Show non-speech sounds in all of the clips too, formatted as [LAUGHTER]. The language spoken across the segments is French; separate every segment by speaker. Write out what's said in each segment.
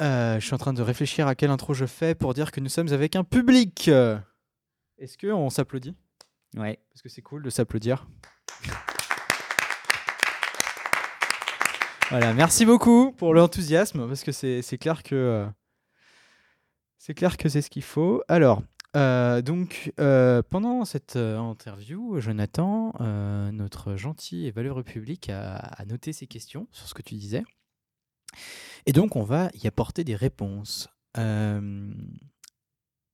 Speaker 1: Euh, je suis en train de réfléchir à quelle intro je fais pour dire que nous sommes avec un public. Est-ce qu'on s'applaudit?
Speaker 2: Ouais.
Speaker 1: Parce que c'est cool de s'applaudir. Voilà, merci beaucoup pour l'enthousiasme, parce que c'est clair que euh, c'est clair que c'est ce qu'il faut. Alors, euh, donc, euh, pendant cette euh, interview, Jonathan, notre gentil et valeureux public, a, a noté ses questions sur ce que tu disais. Et donc, on va y apporter des réponses. Euh,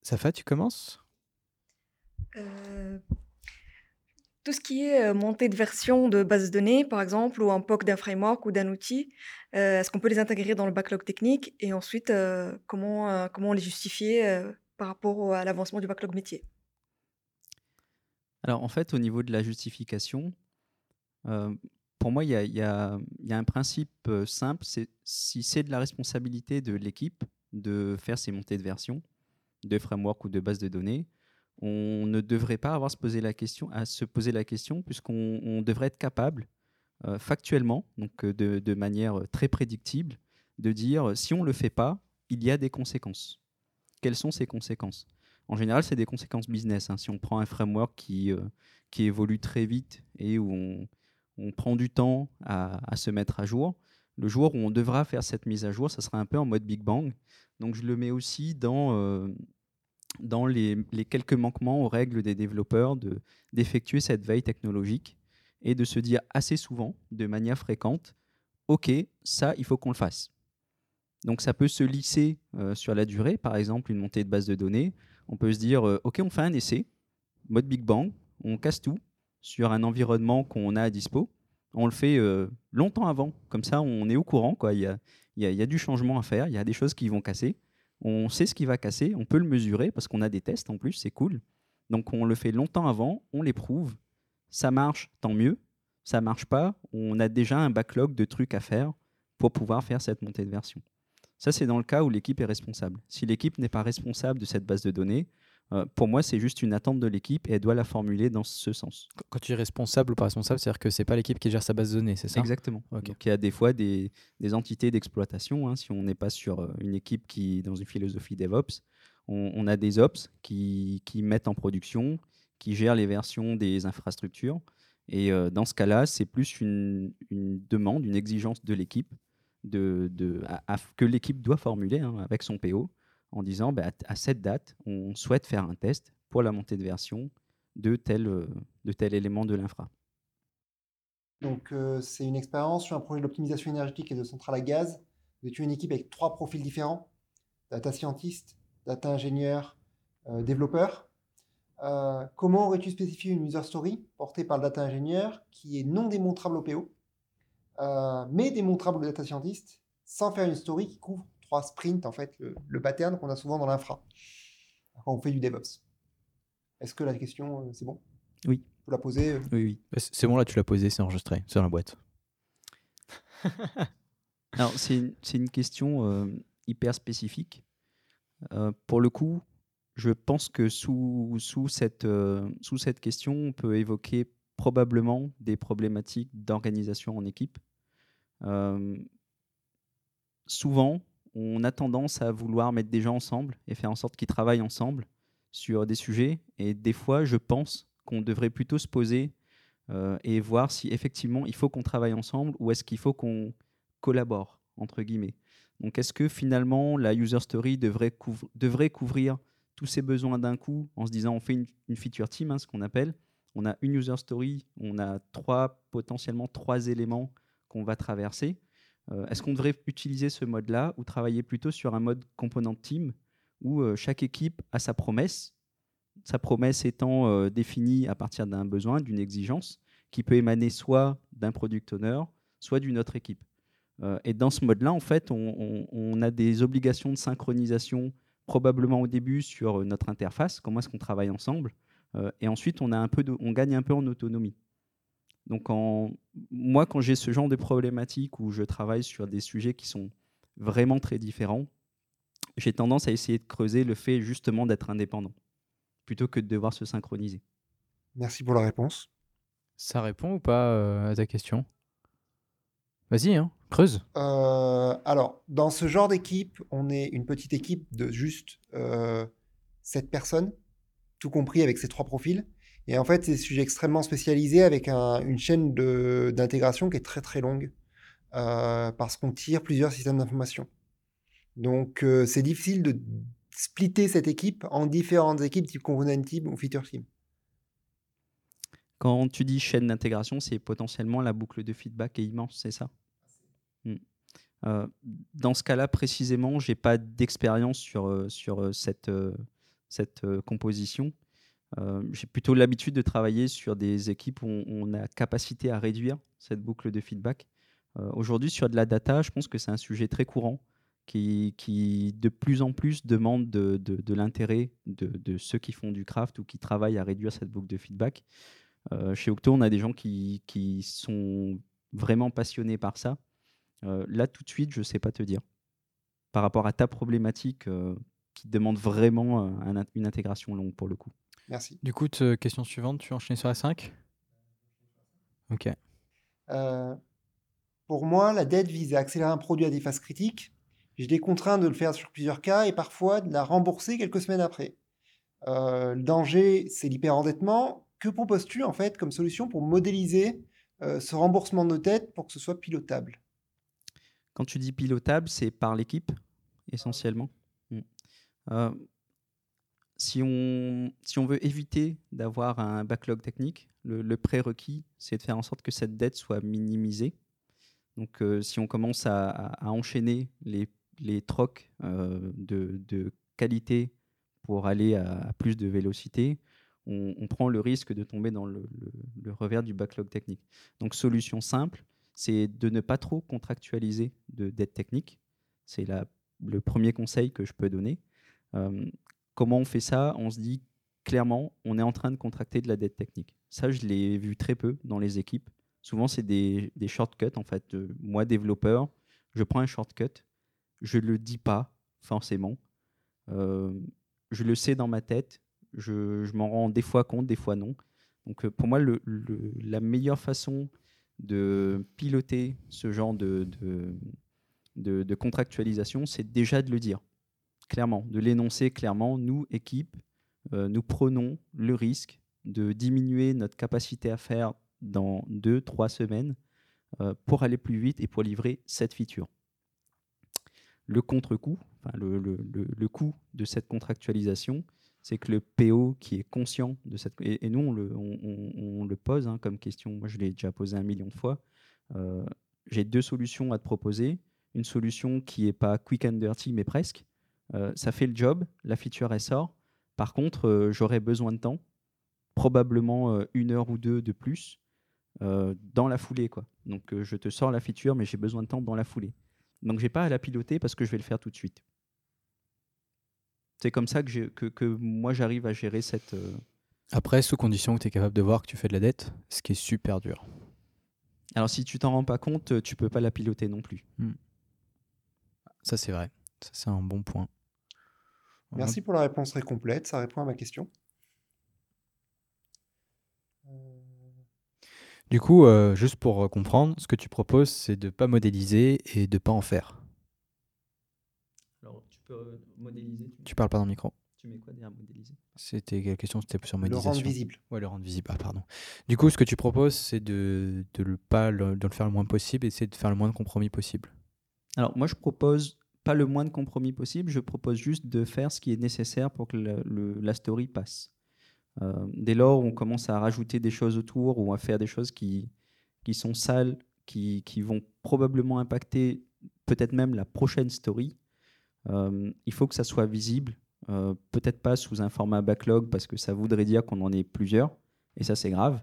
Speaker 1: Safa, tu commences?
Speaker 3: Euh, tout ce qui est euh, montée de version de base de données, par exemple, ou un POC d'un framework ou d'un outil, euh, est-ce qu'on peut les intégrer dans le backlog technique et ensuite euh, comment, euh, comment les justifier euh, par rapport au- à l'avancement du backlog métier?
Speaker 2: Alors en fait, au niveau de la justification, euh, pour moi, il y a, un principe euh, simple, c'est si c'est de la responsabilité de l'équipe de faire ces montées de version, de framework ou de base de données, on ne devrait pas avoir à se poser la question, à se poser la question puisqu'on on devrait être capable euh, factuellement, donc euh, de, manière très prédictible, de dire si on ne le fait pas, il y a des conséquences. Quelles sont ces conséquences? En général, c'est des conséquences business. hein. Si on prend un framework qui, qui évolue très vite et où on, on prend du temps à, se mettre à jour, le jour où on devra faire cette mise à jour, ça sera un peu en mode Big Bang. Donc je le mets aussi dans, euh, les quelques manquements aux règles des développeurs de- d'effectuer cette veille technologique et de se dire assez souvent, de manière fréquente, OK, ça, il faut qu'on le fasse. Donc ça peut se lisser euh, sur la durée, par exemple une montée de base de données. On peut se dire, euh, OK, on fait un essai, mode Big Bang, on casse tout sur un environnement qu'on a à dispo. On le fait euh, longtemps avant, comme ça on est au courant, quoi. Il, y a, il, y a, il y a du changement à faire, il y a des choses qui vont casser. On sait ce qui va casser, on peut le mesurer parce qu'on a des tests en plus, c'est cool. Donc on le fait longtemps avant, on l'éprouve. Ça marche, tant mieux. Ça marche pas, on a déjà un backlog de trucs à faire pour pouvoir faire cette montée de version. Ça, c'est dans le cas où l'équipe est responsable. Si l'équipe n'est pas responsable de cette base de données, euh, pour moi, c'est juste une attente de l'équipe et elle doit la formuler dans ce sens.
Speaker 1: Qu- Quand tu es responsable ou pas responsable, c'est-à-dire que c'est pas l'équipe qui gère sa base de données, c'est ça?
Speaker 2: Exactement. Donc, il y a des fois des, des entités d'exploitation. hein, si on n'est pas sur euh, une équipe qui dans une philosophie DevOps, on, on a des ops qui, qui mettent en production, qui gèrent les versions des infrastructures. Et euh, dans ce cas-là, c'est plus une, une demande, une exigence de l'équipe de, de- à- à- que l'équipe doit formuler hein, avec son PO en disant bah, à, cette date, on souhaite faire un test pour la montée de version de tel, euh, élément de l'infra.
Speaker 4: Donc, euh, c'est une expérience sur un projet d'optimisation énergétique et de centrale à gaz. Vous étiez une équipe avec trois profils différents data scientist, data ingénieur, euh, développeur. Comment aurais-tu spécifié une user story portée par le data ingénieur qui est non démontrable au PO, mais démontrable au data scientist, sans faire une story qui couvre trois sprints, en fait, le, le pattern qu'on a souvent dans l'infra quand on fait du DevOps Est-ce que la question, euh, c'est bon?
Speaker 2: Oui.
Speaker 4: Faut la poser euh,
Speaker 2: Oui, oui.
Speaker 1: Bah, C'est bon, là, tu l'as posé, c'est enregistré, c'est dans la boîte. [LAUGHS]
Speaker 2: Alors, c'est une, c'est une question euh, hyper spécifique. Euh, pour le coup, je pense que sous, sous, cette, euh, sous cette question, on peut évoquer probablement des problématiques d'organisation en équipe. Euh, souvent, on a tendance à vouloir mettre des gens ensemble et faire en sorte qu'ils travaillent ensemble sur des sujets. Et des fois, je pense qu'on devrait plutôt se poser euh, et voir si effectivement il faut qu'on travaille ensemble ou est-ce qu'il faut qu'on collabore, entre guillemets. Donc est-ce que finalement la user story devrait, couvr- devrait couvrir tous ces besoins d'un coup en se disant on fait une, une feature team, hein, ce qu'on appelle. On a une user story, on a trois, potentiellement trois éléments qu'on va traverser. Euh, est-ce qu'on devrait utiliser ce mode-là ou travailler plutôt sur un mode component team où euh, chaque équipe a sa promesse, sa promesse étant euh, définie à partir d'un besoin, d'une exigence, qui peut émaner soit d'un product owner, soit d'une autre équipe. Et dans ce mode-là, en fait, on, a des obligations de synchronisation probablement au début sur notre interface, comment est-ce qu'on travaille ensemble, et ensuite on, a un peu on gagne un peu en autonomie. Donc en, moi, quand j'ai ce genre de problématique où je travaille sur des sujets qui sont vraiment très différents, j'ai tendance à essayer de creuser le fait justement d'être indépendant, plutôt que de devoir se synchroniser.
Speaker 4: Merci pour la réponse.
Speaker 1: Ça répond ou pas euh, à ta question? Vas-y, hein, creuse.
Speaker 4: Euh, alors, dans ce genre d'équipe, on est une petite équipe de juste euh, 7 personnes, tout compris avec ces trois profils. Et en fait, c'est des sujets extrêmement spécialisés avec un- une chaîne d'intégration qui est très très longue euh, parce qu'on tire plusieurs systèmes d'information. Donc, euh, c'est difficile de splitter cette équipe en différentes équipes type component team ou feature team.
Speaker 2: Quand tu dis chaîne d'intégration, c'est potentiellement la boucle de feedback est immense, c'est ça? Mm. Euh, Dans ce cas-là, précisément, j'ai pas d'expérience sur, sur cette, cette composition. Euh, j'ai plutôt l'habitude de travailler sur des équipes où on, a capacité à réduire cette boucle de feedback. Euh, Aujourd'hui, sur de la data, je pense que c'est un sujet très courant qui, de plus en plus demande de, l'intérêt de, ceux qui font du craft ou qui travaillent à réduire cette boucle de feedback. Euh, chez Octo, on a des gens qui, sont vraiment passionnés par ça. Là, tout de suite, je ne sais pas te dire. Par rapport à ta problématique qui demande vraiment une intégration longue pour le coup.
Speaker 4: Merci.
Speaker 1: Du coup, question suivante, tu enchaînes sur la 5 Ok.
Speaker 4: Euh, pour moi, la dette vise à accélérer un produit à des phases critiques. J'ai des contraintes de le faire sur plusieurs cas et parfois de la rembourser quelques semaines après. Euh, le danger, c'est l'hyperendettement. Que proposes-tu en fait comme solution pour modéliser euh, ce remboursement de dette pour que ce soit pilotable?
Speaker 2: Quand tu dis pilotable, c'est par l'équipe, essentiellement. Mm. Si, on, veut éviter d'avoir un backlog technique, le, prérequis, c'est de faire en sorte que cette dette soit minimisée. Donc, euh, si on commence à, enchaîner les, trocs euh, de, qualité pour aller à, plus de vélocité, on, prend le risque de tomber dans le, revers du backlog technique. Donc, solution simple, c'est de ne pas trop contractualiser de dette technique. C'est le premier conseil que je peux donner. Euh, comment on fait ça On se dit clairement, on est en train de contracter de la dette technique. Ça, je l'ai vu très peu dans les équipes. Souvent, c'est des, shortcuts. En fait, Euh, moi, développeur, je prends un shortcut. Je le dis pas forcément. Euh, je le sais dans ma tête. Je, m'en rends des fois compte, des fois non. Donc, euh, pour moi, la meilleure façon de piloter ce genre de contractualisation, c'est déjà de le dire clairement, de l'énoncer clairement. Nous, équipe, euh, nous prenons le risque de diminuer notre capacité à faire dans deux, trois semaines euh, pour aller plus vite et pour livrer cette feature. Le contre-coup, enfin, le, le- le- coût de cette contractualisation, c'est que le PO qui est conscient de cette... Et, nous, on le, on le pose hein, comme question, moi je l'ai déjà posé un million de fois, Euh, j'ai deux solutions à te proposer. Une solution qui n'est pas quick and dirty, mais presque. Euh, ça fait le job, la feature elle sort. Par contre, euh, j'aurais besoin de temps, probablement euh, une heure ou deux de plus, dans la foulée. Quoi. Donc je te sors la feature, mais j'ai besoin de temps dans la foulée. Donc j'ai pas à la piloter parce que je vais le faire tout de suite. C'est comme ça que, j'ai- que, que moi j'arrive à gérer cette. euh,
Speaker 1: Après, sous condition que tu es capable de voir que tu fais de la dette, ce qui est super dur.
Speaker 2: Alors si tu t'en rends pas compte, tu peux pas la piloter non plus.
Speaker 1: Ça, c'est vrai. Ça, c'est un bon point.
Speaker 4: Merci pour la réponse très complète, ça répond à ma question. Euh,
Speaker 1: Du coup, euh, juste pour euh, comprendre, ce que tu proposes, c'est de pas modéliser et de pas en faire.
Speaker 2: Alors tu peux modéliser.
Speaker 1: Tu parles pas dans le micro.
Speaker 2: Tu mets quoi derrière modéliser?
Speaker 1: C'était la question, c'était sur
Speaker 4: le
Speaker 1: modélisation.
Speaker 4: rendre visible.
Speaker 1: Ouais, le rendre visible. Ah, pardon. Du coup, ce que tu proposes, c'est de, de le pas le, de le faire le moins possible et c'est de faire le moins de compromis possible.
Speaker 2: Alors moi je propose pas le moins de compromis possible, je propose juste de faire ce qui est nécessaire pour que la story passe. Euh, dès lors on commence à rajouter des choses autour ou à faire des choses qui, qui sont sales, qui, qui vont probablement impacter peut-être même la prochaine story, euh, il faut que ça soit visible, euh, peut-être pas sous un format backlog parce que ça voudrait dire qu'on en ait plusieurs, et ça c'est grave,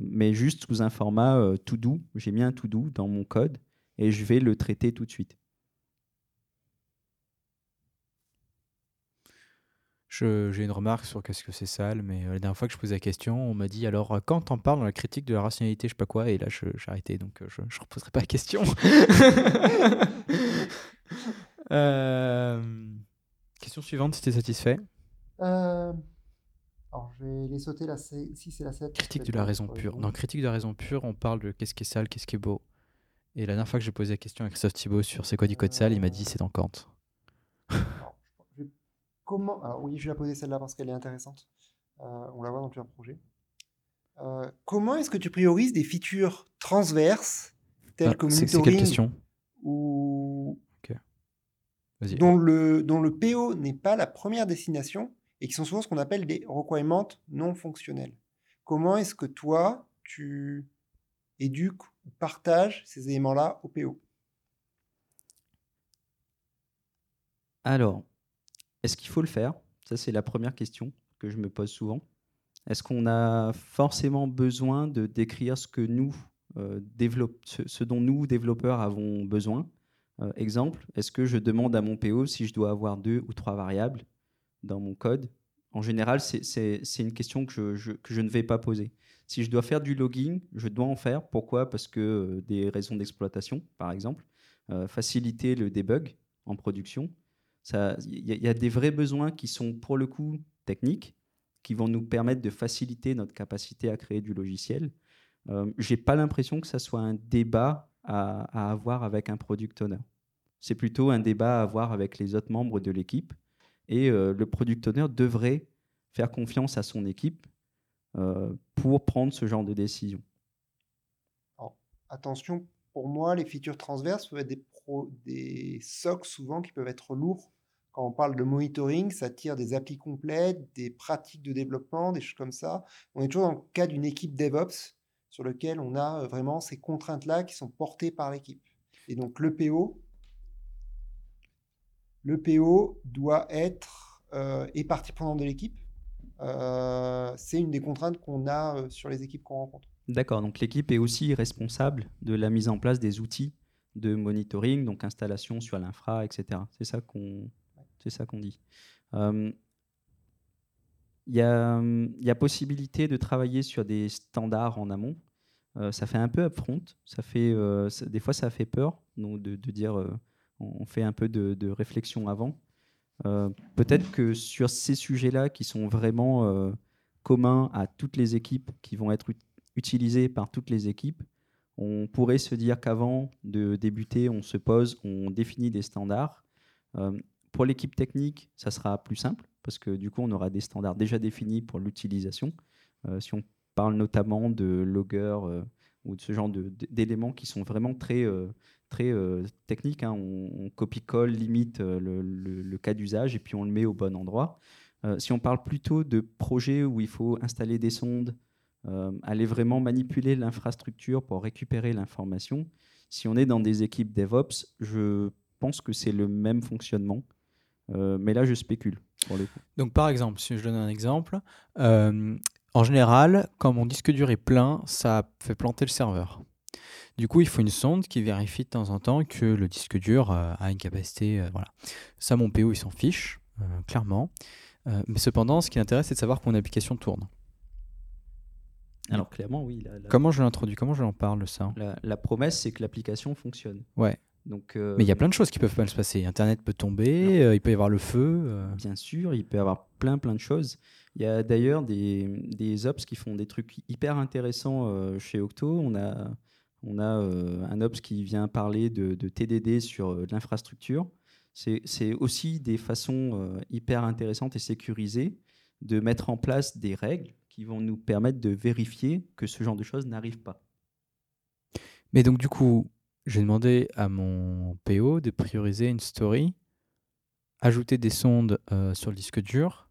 Speaker 2: mais juste sous un format tout doux. J'ai mis un tout doux dans mon code et je vais le traiter tout de suite.
Speaker 1: J'ai une remarque sur qu'est-ce que c'est sale, mais euh, la dernière fois que je posais la question, on m'a dit alors euh, quand t'en parles dans la critique de la rationalité, je sais pas quoi, et là je- j'ai arrêté, donc euh, je ne reposerai pas la question. [LAUGHS] Euh, Question suivante, si t'es satisfait.
Speaker 4: Euh, Alors, je vais les sauter la 6 et la 7.
Speaker 1: Critique de la raison pure. Dans critique de la raison pure, on parle de qu'est-ce qui est sale, qu'est-ce qui est beau. Et la dernière fois que j'ai posé la question à Christophe Thibault sur c'est quoi du code sale, il m'a dit c'est en Kant.
Speaker 4: Comment... Alors oui, je vais la poser celle-là parce qu'elle est intéressante. Euh, on la voit dans plusieurs projets. Euh, comment est-ce que tu priorises des features transverses telles
Speaker 1: Ah,
Speaker 4: que monitoring
Speaker 1: question?
Speaker 4: ou
Speaker 1: Vas-y.
Speaker 4: dont le, dont le PO n'est pas la première destination et qui sont souvent ce qu'on appelle des requirements non fonctionnels. Comment est-ce que toi, tu éduques ou partages ces éléments-là au PO
Speaker 2: Alors, est-ce qu'il faut le faire? Ça, c'est la première question que je me pose souvent. Est-ce qu'on a forcément besoin de décrire ce que nous, euh, dont nous, développeurs, avons besoin? Euh, Exemple, est-ce que je demande à mon PO si je dois avoir deux ou trois variables dans mon code? En général, c'est- une question que je, ne vais pas poser. Si je dois faire du logging, je dois en faire. Pourquoi? Parce que euh, des raisons d'exploitation, par exemple, faciliter le debug en production. Il y, a- des vrais besoins qui sont pour le coup techniques, qui vont nous permettre de faciliter notre capacité à créer du logiciel. Euh, J'ai pas l'impression que ça soit un débat à, avoir avec un product owner. C'est plutôt un débat à avoir avec les autres membres de l'équipe. Et euh, le product owner devrait faire confiance à son équipe euh, pour prendre ce genre de décision.
Speaker 4: Attention, pour moi, les features transverses peuvent être des, des SOC souvent qui peuvent être lourds. Quand on parle de monitoring, ça tire des applis complètes, des pratiques de développement, des choses comme ça. On est toujours dans le cas d'une équipe DevOps sur lequel on a euh, vraiment ces contraintes-là qui sont portées par l'équipe. Et donc le PO, le PO doit être euh, et partie prenante de l'équipe. Euh, c'est une des contraintes qu'on a euh, sur les équipes qu'on rencontre.
Speaker 2: D'accord, donc l'équipe est aussi responsable de la mise en place des outils de monitoring, donc installation sur l'infra, etc. C'est ça qu'on c'est ça qu'on dit. Euh, Il y, a, y a possibilité de travailler sur des standards en amont. Euh, ça fait un peu upfront, ça fait, euh, des fois ça fait peur donc de, dire on fait un peu de, de réflexion avant. Peut-être que sur ces sujets-là qui sont vraiment communs à toutes les équipes, qui vont être ut- utilisés par toutes les équipes, on pourrait se dire qu'avant de débuter, on se pose, on définit des standards. Euh, pour l'équipe technique, ça sera plus simple parce que du coup, on aura des standards déjà définis pour l'utilisation. Euh, si on parle notamment de logger euh, ou de ce genre d'éléments qui sont vraiment très, techniques, hein. on, copie-colle, limite le, le- cas d'usage et puis on le met au bon endroit. Si on parle plutôt de projets où il faut installer des sondes, euh, aller vraiment manipuler l'infrastructure pour récupérer l'information, si on est dans des équipes DevOps, je pense que c'est le même fonctionnement. Euh, mais là, je spécule.
Speaker 1: Donc par exemple, si je donne un exemple, euh, en général, quand mon disque dur est plein, ça fait planter le serveur. Du coup, il faut une sonde qui vérifie de temps en temps que le disque dur a une capacité. voilà. Ça, mon PO, il s'en fiche, clairement. Mais cependant, ce qui l'intéresse, c'est de savoir que mon application tourne.
Speaker 2: Alors clairement, oui. La, la-
Speaker 1: Comment je l'introduis? Comment je l'en parle de ça?
Speaker 2: La- la promesse, c'est que l'application fonctionne.
Speaker 1: Ouais.
Speaker 2: Donc, euh,
Speaker 1: Mais il y a plein de choses qui peuvent mal se passer. Internet peut tomber, euh, il peut y avoir le feu. euh.
Speaker 2: Bien sûr, il peut y avoir plein plein de choses. Il y a d'ailleurs des, des ops qui font des trucs hyper intéressants euh, chez Octo. On a, on a euh, un ops qui vient parler de, de TDD sur euh, l'infrastructure. C'est c'est aussi des façons euh, hyper intéressantes et sécurisées de mettre en place des règles qui vont nous permettre de vérifier que ce genre de choses n'arrive pas.
Speaker 1: Mais donc, du coup, j'ai demandé à mon PO de prioriser une story, ajouter des sondes euh, sur le disque dur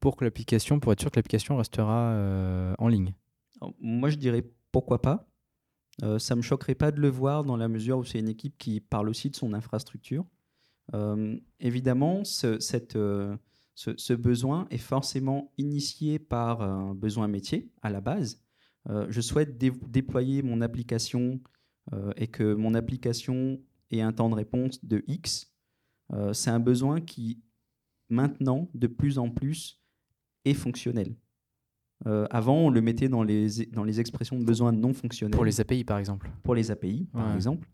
Speaker 1: pour que l'application, pour être sûr que l'application restera euh, en ligne.
Speaker 2: Alors, moi, je dirais pourquoi pas. Euh, ça me choquerait pas de le voir dans la mesure où c'est une équipe qui parle aussi de son infrastructure. Euh, évidemment, ce, cette, ce, ce besoin est forcément initié par un besoin métier à la base. Euh, je souhaite dé- déployer mon application euh, et que mon application ait un temps de réponse de X. Euh, c'est un besoin qui, maintenant, de plus en plus, est fonctionnel. Euh, avant, on le mettait dans les, dans les expressions de besoins non fonctionnels
Speaker 1: Pour les API, par exemple.
Speaker 2: pour les API, par exemple.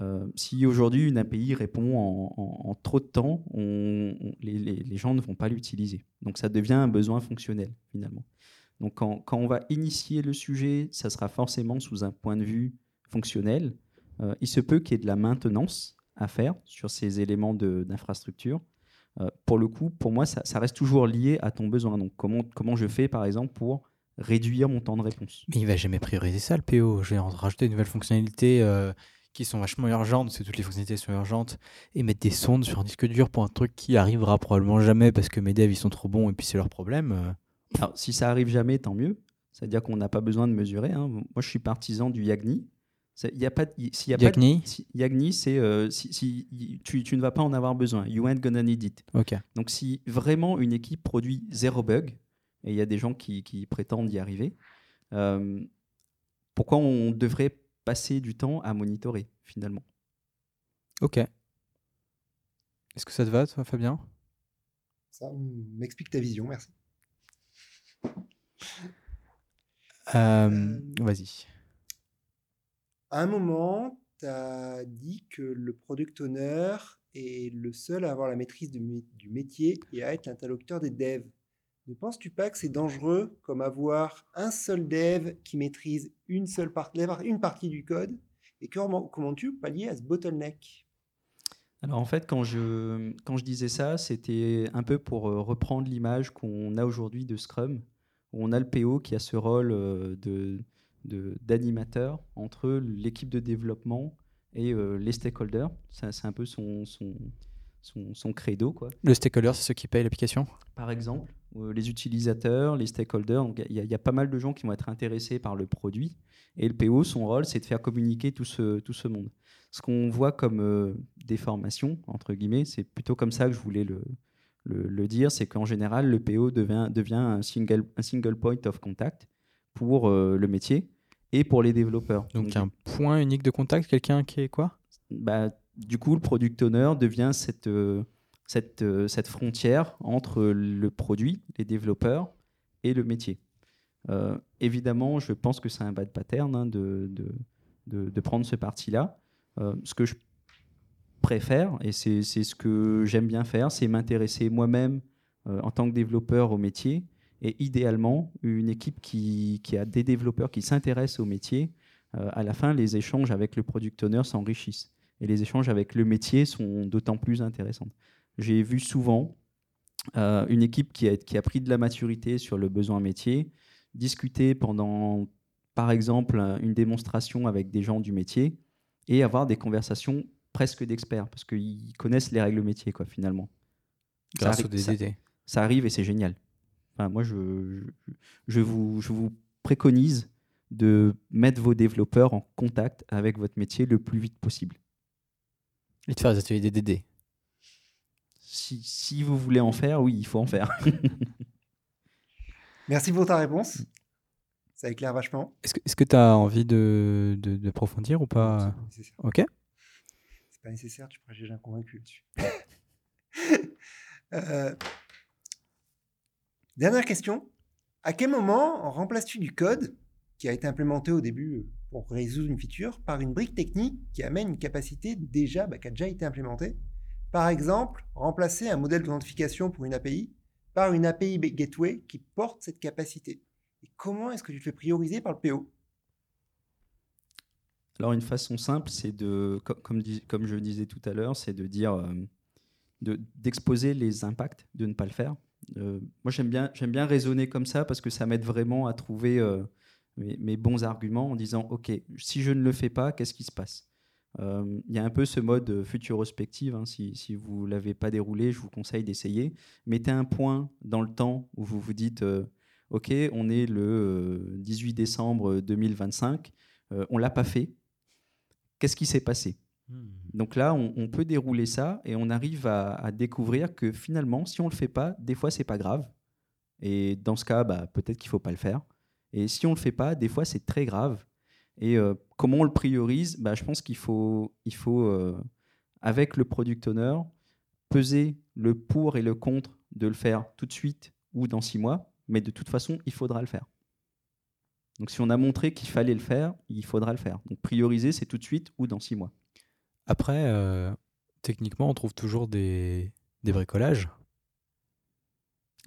Speaker 2: Euh, si aujourd'hui une API répond en, trop de temps, les, gens ne vont pas l'utiliser. Donc ça devient un besoin fonctionnel finalement. Donc quand, on va initier le sujet, ça sera forcément sous un point de vue fonctionnel. euh, il se peut qu'il y ait de la maintenance à faire sur ces éléments d'infrastructure. Euh, pour le coup, pour moi, ça, reste toujours lié à ton besoin. Donc, comment, comment je fais, par exemple, pour réduire mon temps de réponse?
Speaker 1: Mais il va jamais prioriser ça, le PO. Je vais rajouter de nouvelles fonctionnalités euh, qui sont vachement urgentes, parce que toutes les fonctionnalités sont urgentes, et mettre des sondes sur un disque dur pour un truc qui arrivera probablement jamais parce que mes devs ils sont trop bons et puis c'est leur problème. euh.
Speaker 2: Alors, si ça arrive jamais, tant mieux. C'est-à-dire qu'on n'a pas besoin de mesurer. hein. Moi, je suis partisan du YAGNI. Ça- Il y a pas, de- il- s'il y a pas de-
Speaker 1: Yagni
Speaker 2: si- YAGNI, c'est euh, si, tu, tu ne vas pas en avoir besoin. You ain't gonna need it. Donc, si vraiment une équipe produit zéro bug, et il y a des gens qui, qui prétendent y arriver, euh, pourquoi on devrait passer du temps à monitorer finalement
Speaker 1: Ok. Est-ce que ça te va, toi, Fabien?
Speaker 4: Ça m'explique ta vision, merci.
Speaker 1: Euh, Vas-y.
Speaker 4: À un moment, tu as dit que le product owner est le seul à avoir la maîtrise du métier et à être l'interlocuteur des devs. Ne penses-tu pas que c'est dangereux comme avoir un seul dev qui maîtrise une seule partie, une partie du code Et comment, comment tu pallier à ce bottleneck?
Speaker 2: Alors en fait, quand je, quand je disais ça, c'était un peu pour euh, reprendre l'image qu'on a aujourd'hui de Scrum, où on a le PO qui a ce rôle euh, de de- d'animateur entre l'équipe de développement et euh, les stakeholders. C'est un peu son, son, son, son credo. Quoi.
Speaker 1: Le stakeholder, c'est ceux qui payent l'application?
Speaker 2: Par exemple, les utilisateurs, les stakeholders, donc il y, a- il y a pas mal de gens qui vont être intéressés par le produit. Et le PO, son rôle, c'est de faire communiquer tout ce, tout ce monde. Ce qu'on voit comme euh, déformation, entre guillemets, c'est plutôt comme ça que je voulais le, le, le dire, c'est qu'en général, le PO devient, devient un, single, un single point of contact pour euh, le métier et pour les développeurs.
Speaker 1: Donc, un point unique de contact, quelqu'un qui est quoi?
Speaker 2: bah, du coup, le product owner devient cette, euh, cette, euh, cette frontière entre le produit, les développeurs et le métier. Euh, évidemment, je pense que c'est un bad pattern hein, de, de, de, de prendre ce parti-là. Euh, ce que je préfère, et c'est ce que j'aime bien faire, c'est m'intéresser moi-même en tant que développeur au métier, et idéalement, une équipe qui, qui a des développeurs qui s'intéressent au métier, à la fin, les échanges avec le product owner s'enrichissent et les échanges avec le métier sont d'autant plus intéressants. J'ai vu souvent euh, une équipe qui a, qui a pris de la maturité sur le besoin métier, discuter pendant, par exemple, un- une démonstration avec des gens du métier et avoir des conversations presque d'experts parce qu'ils connaissent les règles métier, quoi, finalement.
Speaker 1: Grâce
Speaker 2: ça-
Speaker 1: DDD.
Speaker 2: ça arrive et c'est génial. Enfin, moi, je, je, je vous, je vous préconise de mettre vos développeurs en contact avec votre métier le plus vite possible.
Speaker 1: Et de faire des ateliers DDD.
Speaker 2: Si, si vous voulez en faire, oui, il faut en faire. [LAUGHS]
Speaker 4: Merci pour ta réponse. Ça éclaire vachement.
Speaker 1: Est-ce que tu as envie de, ou
Speaker 4: C'est
Speaker 1: pas
Speaker 4: pas nécessaire.
Speaker 1: Ok.
Speaker 4: C'est pas nécessaire, tu pourrais un convaincu là-dessus. [LAUGHS] Euh, Dernière question. À quel moment remplaces-tu du code qui a été implémenté au début euh, pour résoudre une feature par une brique technique qui amène une capacité déjà, bah, qui a déjà été implémentée? Par exemple, remplacer un modèle d'authentification pour une API par une API Gateway qui porte cette capacité. Et comment est-ce que tu te fais prioriser par le PO
Speaker 2: Alors, une façon simple, c'est de, co- comme, je disais tout à l'heure, c'est de dire, euh, de- d'exposer les impacts de ne pas le faire. Euh, moi, j'aime bien, raisonner comme ça parce que ça m'aide vraiment à trouver euh, mes, bons arguments en disant, OK, si je ne le fais pas, qu'est-ce qui se passe? Il y a un peu ce mode euh, futurospective. hein, si, si vous ne l'avez pas déroulé, je vous conseille d'essayer. Mettez un point dans le temps où vous vous dites, euh, OK, on est le euh, 18 décembre 2025, euh, on l'a pas fait. Qu'est-ce qui s'est passé? Donc là, on, on peut dérouler ça et on arrive à, à découvrir que finalement, si on le fait pas, des fois, c'est pas grave. Et dans ce cas, bah, peut-être qu'il faut pas le faire. Et si on le fait pas, des fois, c'est très grave. Et euh, comment on le priorise? Bah, Je pense qu'il faut, il faut euh, avec le product owner, peser le pour et le contre de le faire tout de suite ou dans six mois. Mais de toute façon, il faudra le faire. Donc si on a montré qu'il fallait le faire, il faudra le faire. Donc prioriser, c'est tout de suite ou dans six mois.
Speaker 1: Après, euh, techniquement, on trouve toujours des, des bricolages.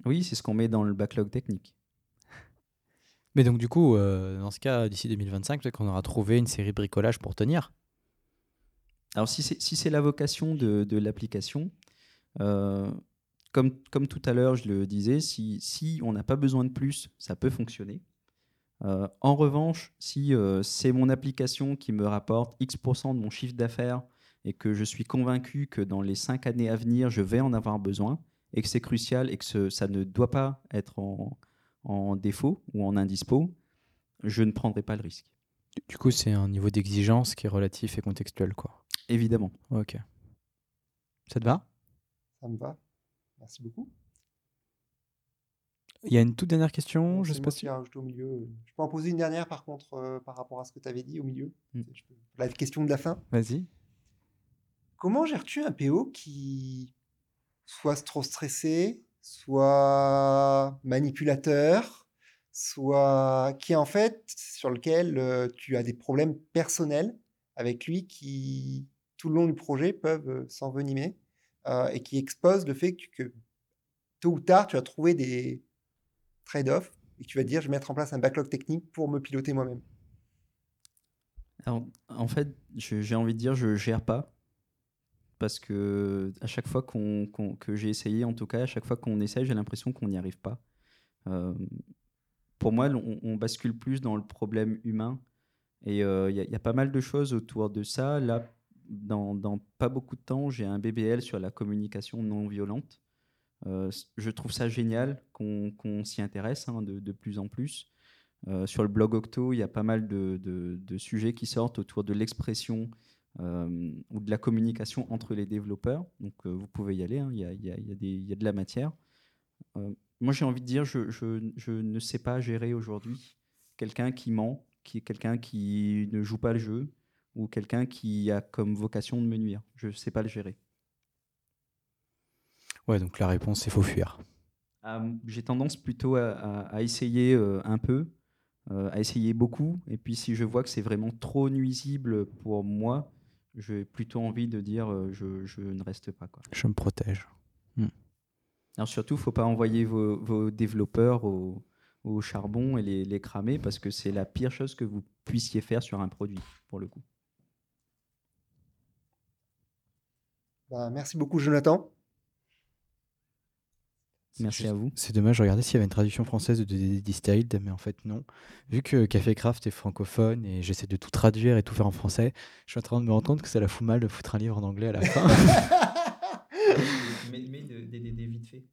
Speaker 2: Oui, c'est ce qu'on met dans le backlog technique.
Speaker 1: Mais donc, du coup, euh, dans ce cas, d'ici 2025, peut-être qu'on aura trouvé une série de bricolages pour tenir.
Speaker 2: Alors, si c'est si la vocation de, de l'application, euh, comme, comme tout à l'heure, je le disais, si, si on n'a pas besoin de plus, ça peut fonctionner. Euh, en revanche, si c'est mon application qui me rapporte X% de mon chiffre d'affaires et que je suis convaincu que dans les cinq années à venir, je vais en avoir besoin et que c'est crucial et que ça ne doit pas être en, en défaut ou en indispo, je ne prendrai pas le risque.
Speaker 1: Du coup, c'est un niveau d'exigence qui est relatif et contextuel, quoi.
Speaker 2: Évidemment.
Speaker 1: Ok. Ça te va?
Speaker 4: Ça me va. Merci beaucoup.
Speaker 1: Il y a une toute dernière question, je sais pas si...
Speaker 4: au milieu. Je peux en poser une dernière par contre euh, par rapport à ce que tu avais dit au milieu.
Speaker 2: Mm.
Speaker 4: La question de la fin.
Speaker 1: Vas-y.
Speaker 4: Comment gères-tu un PO qui soit trop stressé, soit manipulateur, soit qui en fait sur lequel euh, tu as des problèmes personnels avec lui qui tout le long du projet peuvent euh, s'envenimer euh, et qui exposent le fait que, tôt ou tard tu as trouvé des trade-offs et tu vas dire je vais mettre en place un backlog technique pour me piloter moi-même.
Speaker 2: En fait, j'ai envie de dire, je gère pas. Parce que à chaque fois qu'on, que j'ai essayé, en tout cas, à chaque fois qu'on essaie, j'ai l'impression qu'on n'y arrive pas. Euh, pour moi, on, bascule plus dans le problème humain. Et euh, il y, a- pas mal de choses autour de ça. Là, dans, pas beaucoup de temps, j'ai un BBL sur la communication non violente. Euh, je trouve ça génial qu'on, qu'on s'y intéresse hein, de, de plus en plus. Sur le blog Octo, il y a pas mal de- de sujets qui sortent autour de l'expression euh, ou de la communication entre les développeurs. Donc euh, vous pouvez y aller, hein, il y, a, il y y y a de la matière. Euh, moi j'ai envie de dire, je, je- je ne sais pas gérer aujourd'hui quelqu'un qui ment, qui est quelqu'un qui ne joue pas le jeu ou quelqu'un qui a comme vocation de me nuire. Je ne sais pas le gérer.
Speaker 1: Ouais, donc la réponse, c'est faut fuir.
Speaker 2: Euh, j'ai tendance plutôt à, à- à essayer un peu, à essayer beaucoup. Et puis si je vois que c'est vraiment trop nuisible pour moi, j'ai plutôt envie de dire euh, je, je ne reste pas. Quoi.
Speaker 1: Je me protège.
Speaker 2: Alors surtout, il ne faut pas envoyer vos, vos développeurs au, au charbon et les, les cramer parce que c'est la pire chose que vous puissiez faire sur un produit, pour le coup.
Speaker 4: Bah, merci beaucoup Jonathan.
Speaker 2: Merci
Speaker 1: juste-
Speaker 2: à vous.
Speaker 1: C'est dommage, je regardais s'il y avait une traduction française de DD Distilled, mais en fait non. Vu que Café Craft est francophone et j'essaie de tout traduire et tout faire en français, je suis en train de me rendre compte que ça la fout mal de foutre un livre en anglais à la fin. [LAUGHS]
Speaker 2: Mais, des vite fait.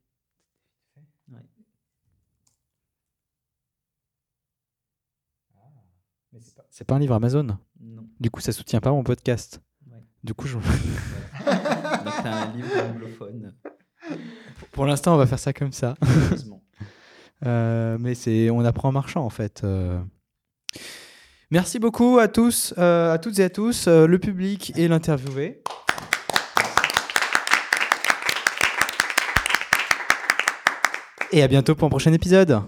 Speaker 1: c'est pas un livre Amazon?
Speaker 2: Non.
Speaker 1: Du coup, ça soutient pas mon podcast.
Speaker 2: Ouais.
Speaker 1: Du coup, je... [LAUGHS]
Speaker 2: Donc t'as un livre anglophone.
Speaker 1: Pour l'instant, on va faire ça comme ça. [LAUGHS] Euh, mais c'est, on apprend en marchant en fait. euh. Merci beaucoup à tous, euh, à toutes et à tous, le public et l'interviewé. Et à bientôt pour un prochain épisode.